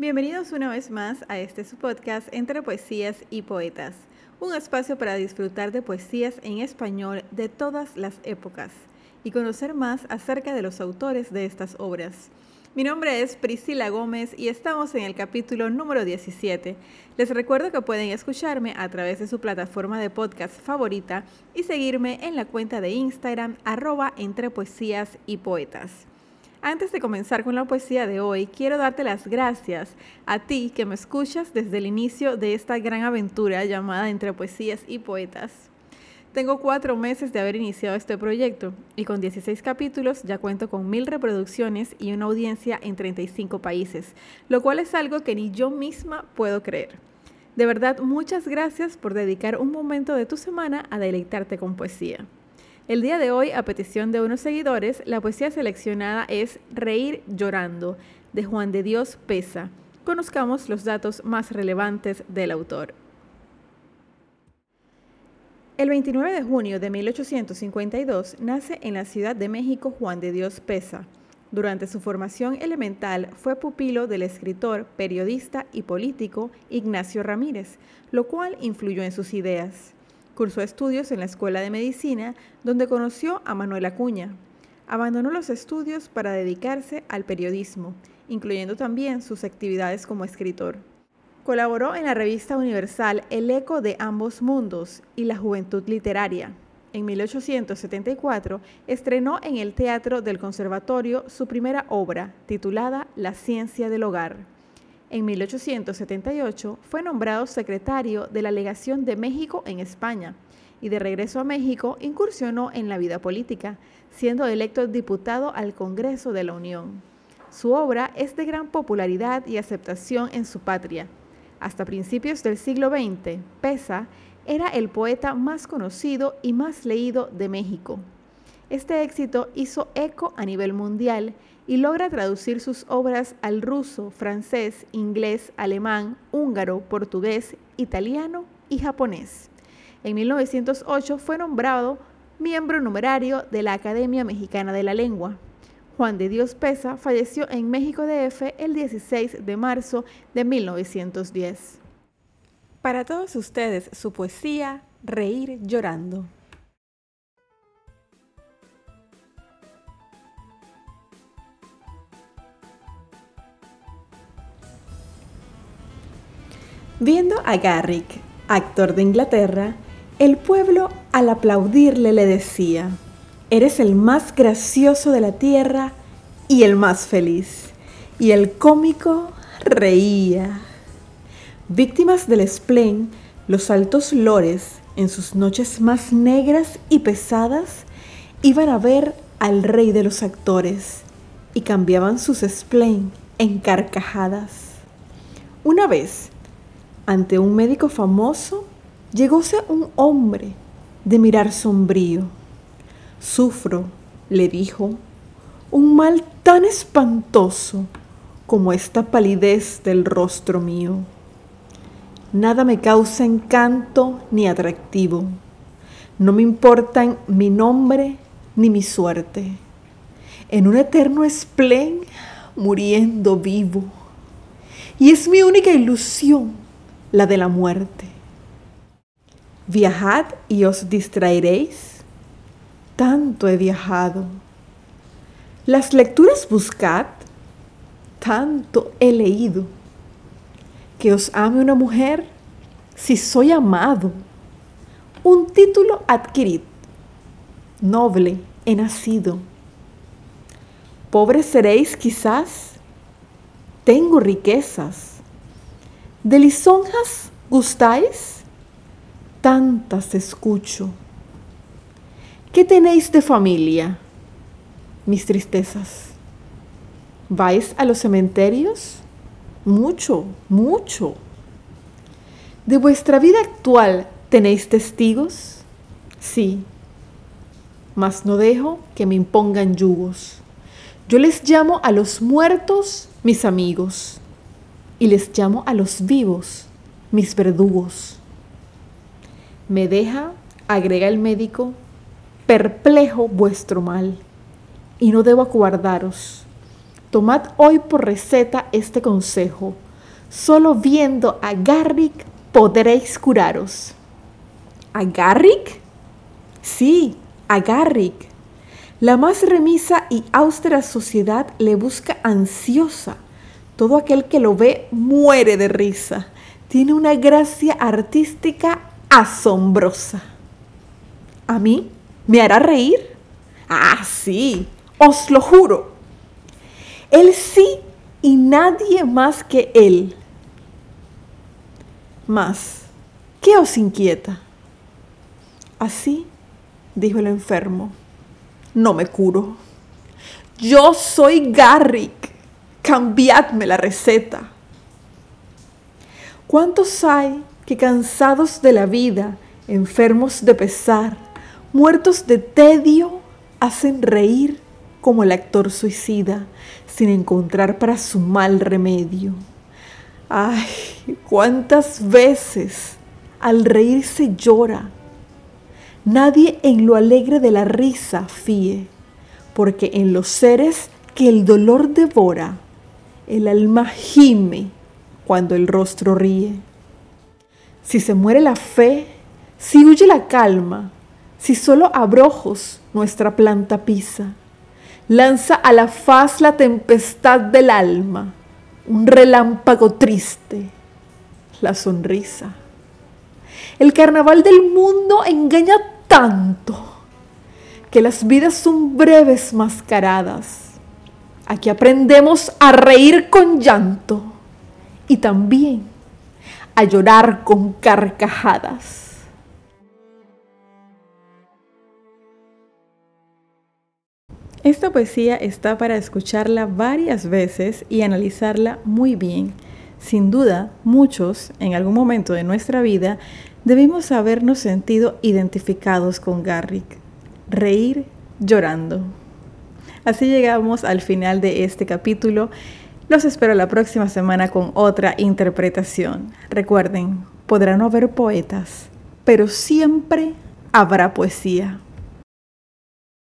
Bienvenidos una vez más a este su podcast Entre Poesías y Poetas, un espacio para disfrutar de poesías en español de todas las épocas y conocer más acerca de los autores de estas obras. Mi nombre es Priscila Gómez y estamos en el capítulo número 17. Les recuerdo que pueden escucharme a través de su plataforma de podcast favorita y seguirme en la cuenta de Instagram arroba entre poesías y poetas. Antes de comenzar con la poesía de hoy, quiero darte las gracias a ti que me escuchas desde el inicio de esta gran aventura llamada Entre Poesías y Poetas. Tengo cuatro meses de haber iniciado este proyecto y con 16 capítulos ya cuento con mil reproducciones y una audiencia en 35 países, lo cual es algo que ni yo misma puedo creer. De verdad, muchas gracias por dedicar un momento de tu semana a deleitarte con poesía. El día de hoy, a petición de unos seguidores, la poesía seleccionada es Reír llorando, de Juan de Dios Pesa. Conozcamos los datos más relevantes del autor. El 29 de junio de 1852 nace en la Ciudad de México Juan de Dios Pesa. Durante su formación elemental fue pupilo del escritor, periodista y político Ignacio Ramírez, lo cual influyó en sus ideas. Cursó estudios en la Escuela de Medicina, donde conoció a Manuel Acuña. Abandonó los estudios para dedicarse al periodismo, incluyendo también sus actividades como escritor. Colaboró en la revista universal El Eco de Ambos Mundos y La Juventud Literaria. En 1874 estrenó en el Teatro del Conservatorio su primera obra, titulada La Ciencia del Hogar. En 1878 fue nombrado secretario de la Legación de México en España y de regreso a México incursionó en la vida política, siendo electo diputado al Congreso de la Unión. Su obra es de gran popularidad y aceptación en su patria, hasta principios del siglo XX, Pesa era el poeta más conocido y más leído de México. Este éxito hizo eco a nivel mundial y logra traducir sus obras al ruso, francés, inglés, alemán, húngaro, portugués, italiano y japonés. En 1908 fue nombrado miembro numerario de la Academia Mexicana de la Lengua. Juan de Dios Pesa falleció en México DF el 16 de marzo de 1910. Para todos ustedes, su poesía, Reír llorando. Viendo a Garrick, actor de Inglaterra, el pueblo al aplaudirle le decía, Eres el más gracioso de la tierra y el más feliz. Y el cómico reía. Víctimas del spleen, los altos lores, en sus noches más negras y pesadas, iban a ver al rey de los actores y cambiaban sus spleen en carcajadas. Una vez, ante un médico famoso, llegóse un hombre de mirar sombrío Sufro, le dijo, un mal tan espantoso como esta palidez del rostro mío. Nada me causa encanto ni atractivo. No me importan mi nombre ni mi suerte. En un eterno esplén, muriendo vivo. Y es mi única ilusión la de la muerte. Viajad y os distraeréis tanto he viajado. Las lecturas buscad, tanto he leído. Que os ame una mujer, si soy amado. Un título adquirid, noble he nacido. Pobre seréis quizás, tengo riquezas. ¿De lisonjas gustáis? Tantas escucho. ¿Qué tenéis de familia? Mis tristezas. ¿Vais a los cementerios? Mucho, mucho. ¿De vuestra vida actual tenéis testigos? Sí, mas no dejo que me impongan yugos. Yo les llamo a los muertos mis amigos y les llamo a los vivos mis verdugos. Me deja, agrega el médico, perplejo vuestro mal, y no debo acuardaros. Tomad hoy por receta este consejo, Solo viendo a Garrick podréis curaros. ¿A Garrick? Sí, a Garrick. La más remisa y austera sociedad le busca ansiosa. Todo aquel que lo ve muere de risa. Tiene una gracia artística asombrosa. ¿A mí? ¿Me hará reír? Ah, sí, os lo juro. Él sí y nadie más que él. Más, ¿qué os inquieta? Así, dijo el enfermo no me curo. Yo soy Garrick. Cambiadme la receta. ¿Cuántos hay que cansados de la vida, enfermos de pesar, muertos de tedio, hacen reír como el actor suicida sin encontrar para su mal remedio? Ay, cuántas veces al reírse llora Nadie en lo alegre de la risa fíe, porque en los seres que el dolor devora, el alma gime cuando el rostro ríe. Si se muere la fe, si huye la calma, si solo abrojos nuestra planta pisa, lanza a la faz la tempestad del alma, un relámpago triste, la sonrisa. El carnaval del mundo engaña tanto que las vidas son breves mascaradas. Aquí aprendemos a reír con llanto y también a llorar con carcajadas. Esta poesía está para escucharla varias veces y analizarla muy bien. Sin duda, muchos en algún momento de nuestra vida debimos habernos sentido identificados con Garrick, reír llorando. Así llegamos al final de este capítulo. Los espero la próxima semana con otra interpretación. Recuerden, podrán no haber poetas, pero siempre habrá poesía.